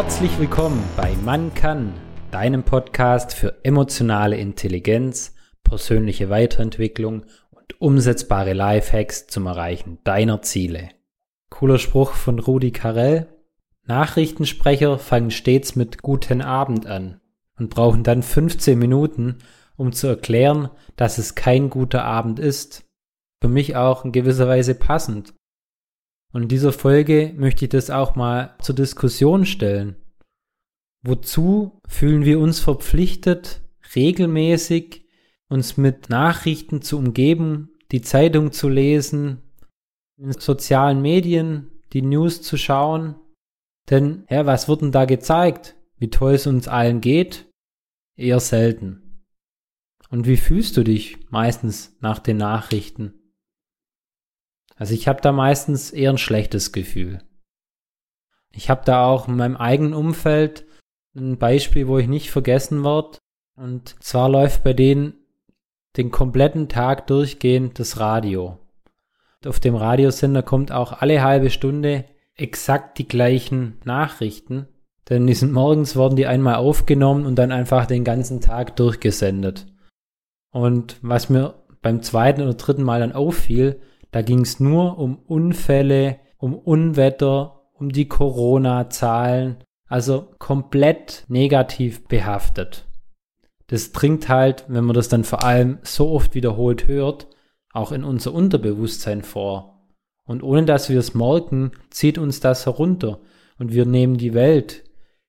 Herzlich willkommen bei Man kann, deinem Podcast für emotionale Intelligenz, persönliche Weiterentwicklung und umsetzbare Lifehacks zum Erreichen deiner Ziele. Cooler Spruch von Rudi Carell. Nachrichtensprecher fangen stets mit Guten Abend an und brauchen dann 15 Minuten, um zu erklären, dass es kein guter Abend ist. Für mich auch in gewisser Weise passend. Und in dieser Folge möchte ich das auch mal zur Diskussion stellen. Wozu fühlen wir uns verpflichtet, regelmäßig uns mit Nachrichten zu umgeben, die Zeitung zu lesen, in sozialen Medien die News zu schauen? Denn, ja, was wird denn da gezeigt? Wie toll es uns allen geht? Eher selten. Und wie fühlst du dich meistens nach den Nachrichten? Also ich habe da meistens eher ein schlechtes Gefühl. Ich habe da auch in meinem eigenen Umfeld ein Beispiel, wo ich nicht vergessen werde. Und zwar läuft bei denen den kompletten Tag durchgehend das Radio. Auf dem Radiosender kommt auch alle halbe Stunde exakt die gleichen Nachrichten. Denn die sind morgens worden die einmal aufgenommen und dann einfach den ganzen Tag durchgesendet. Und was mir beim zweiten oder dritten Mal dann auffiel, da ging es nur um Unfälle, um Unwetter, um die Corona-Zahlen, also komplett negativ behaftet. Das dringt halt, wenn man das dann vor allem so oft wiederholt hört, auch in unser Unterbewusstsein vor. Und ohne dass wir es merken, zieht uns das herunter und wir nehmen die Welt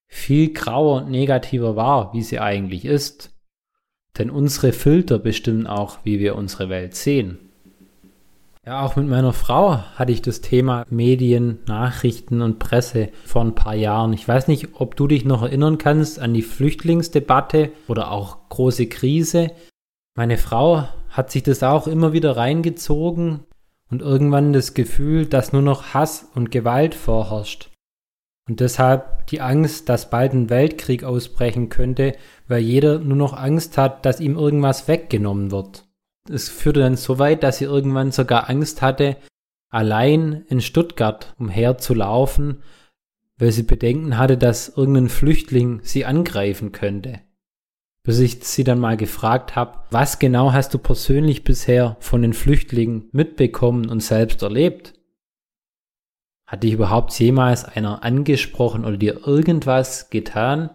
viel grauer und negativer wahr, wie sie eigentlich ist. Denn unsere Filter bestimmen auch, wie wir unsere Welt sehen. Ja, auch mit meiner Frau hatte ich das Thema Medien, Nachrichten und Presse vor ein paar Jahren. Ich weiß nicht, ob du dich noch erinnern kannst an die Flüchtlingsdebatte oder auch große Krise. Meine Frau hat sich das auch immer wieder reingezogen und irgendwann das Gefühl, dass nur noch Hass und Gewalt vorherrscht. Und deshalb die Angst, dass bald ein Weltkrieg ausbrechen könnte, weil jeder nur noch Angst hat, dass ihm irgendwas weggenommen wird es führte dann so weit, dass sie irgendwann sogar Angst hatte, allein in Stuttgart umherzulaufen, weil sie Bedenken hatte, dass irgendein Flüchtling sie angreifen könnte. Bis ich sie dann mal gefragt habe, was genau hast du persönlich bisher von den Flüchtlingen mitbekommen und selbst erlebt? Hat dich überhaupt jemals einer angesprochen oder dir irgendwas getan?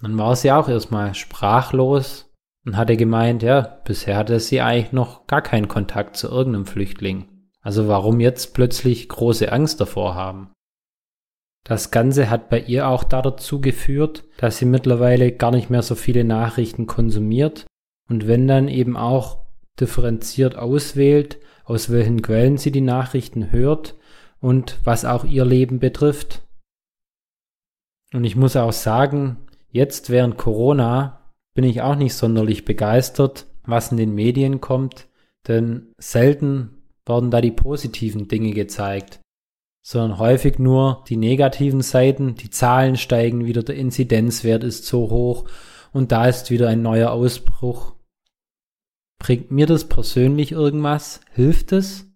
Dann war sie auch erstmal sprachlos und hatte gemeint, ja, bisher hatte sie eigentlich noch gar keinen Kontakt zu irgendeinem Flüchtling. Also warum jetzt plötzlich große Angst davor haben? Das Ganze hat bei ihr auch dazu geführt, dass sie mittlerweile gar nicht mehr so viele Nachrichten konsumiert und wenn dann eben auch differenziert auswählt, aus welchen Quellen sie die Nachrichten hört und was auch ihr Leben betrifft. Und ich muss auch sagen, jetzt während Corona bin ich auch nicht sonderlich begeistert, was in den Medien kommt, denn selten werden da die positiven Dinge gezeigt, sondern häufig nur die negativen Seiten, die Zahlen steigen wieder, der Inzidenzwert ist so hoch und da ist wieder ein neuer Ausbruch. Bringt mir das persönlich irgendwas? Hilft es?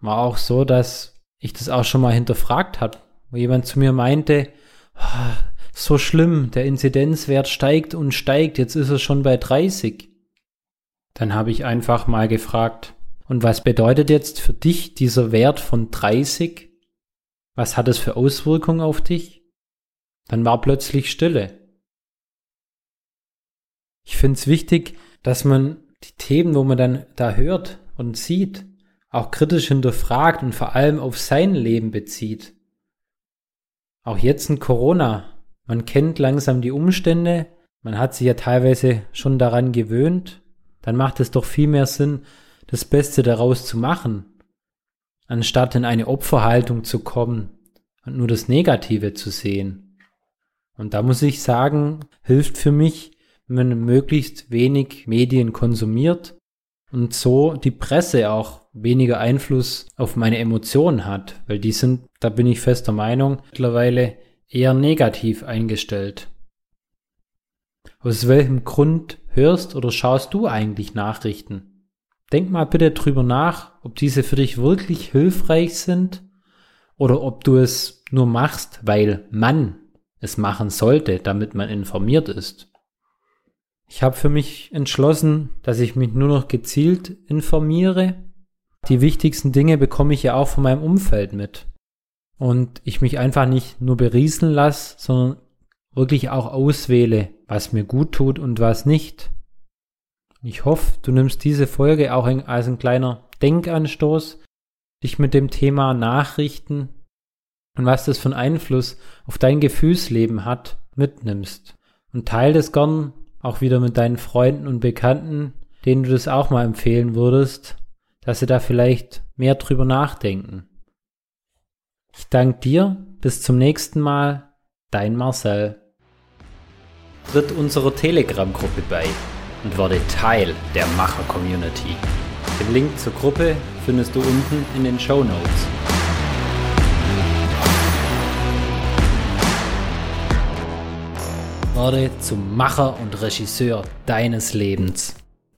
War auch so, dass ich das auch schon mal hinterfragt habe, wo jemand zu mir meinte, oh, so schlimm, der Inzidenzwert steigt und steigt, jetzt ist er schon bei 30. Dann habe ich einfach mal gefragt, und was bedeutet jetzt für dich dieser Wert von 30? Was hat es für Auswirkungen auf dich? Dann war plötzlich Stille. Ich finde es wichtig, dass man die Themen, wo man dann da hört und sieht, auch kritisch hinterfragt und vor allem auf sein Leben bezieht. Auch jetzt in Corona man kennt langsam die Umstände, man hat sich ja teilweise schon daran gewöhnt, dann macht es doch viel mehr Sinn, das Beste daraus zu machen, anstatt in eine Opferhaltung zu kommen und nur das Negative zu sehen. Und da muss ich sagen, hilft für mich, wenn man möglichst wenig Medien konsumiert und so die Presse auch weniger Einfluss auf meine Emotionen hat, weil die sind, da bin ich fester Meinung, mittlerweile eher negativ eingestellt. Aus welchem Grund hörst oder schaust du eigentlich Nachrichten? Denk mal bitte drüber nach, ob diese für dich wirklich hilfreich sind oder ob du es nur machst, weil man es machen sollte, damit man informiert ist. Ich habe für mich entschlossen, dass ich mich nur noch gezielt informiere. Die wichtigsten Dinge bekomme ich ja auch von meinem Umfeld mit. Und ich mich einfach nicht nur berieseln lasse, sondern wirklich auch auswähle, was mir gut tut und was nicht. Ich hoffe, du nimmst diese Folge auch als ein kleiner Denkanstoß, dich mit dem Thema Nachrichten und was das für einen Einfluss auf dein Gefühlsleben hat, mitnimmst. Und teile das gern auch wieder mit deinen Freunden und Bekannten, denen du das auch mal empfehlen würdest, dass sie da vielleicht mehr drüber nachdenken. Ich danke dir, bis zum nächsten Mal, dein Marcel. Tritt unserer Telegram-Gruppe bei und werde Teil der Macher-Community. Den Link zur Gruppe findest du unten in den Show Notes. Werde zum Macher und Regisseur deines Lebens.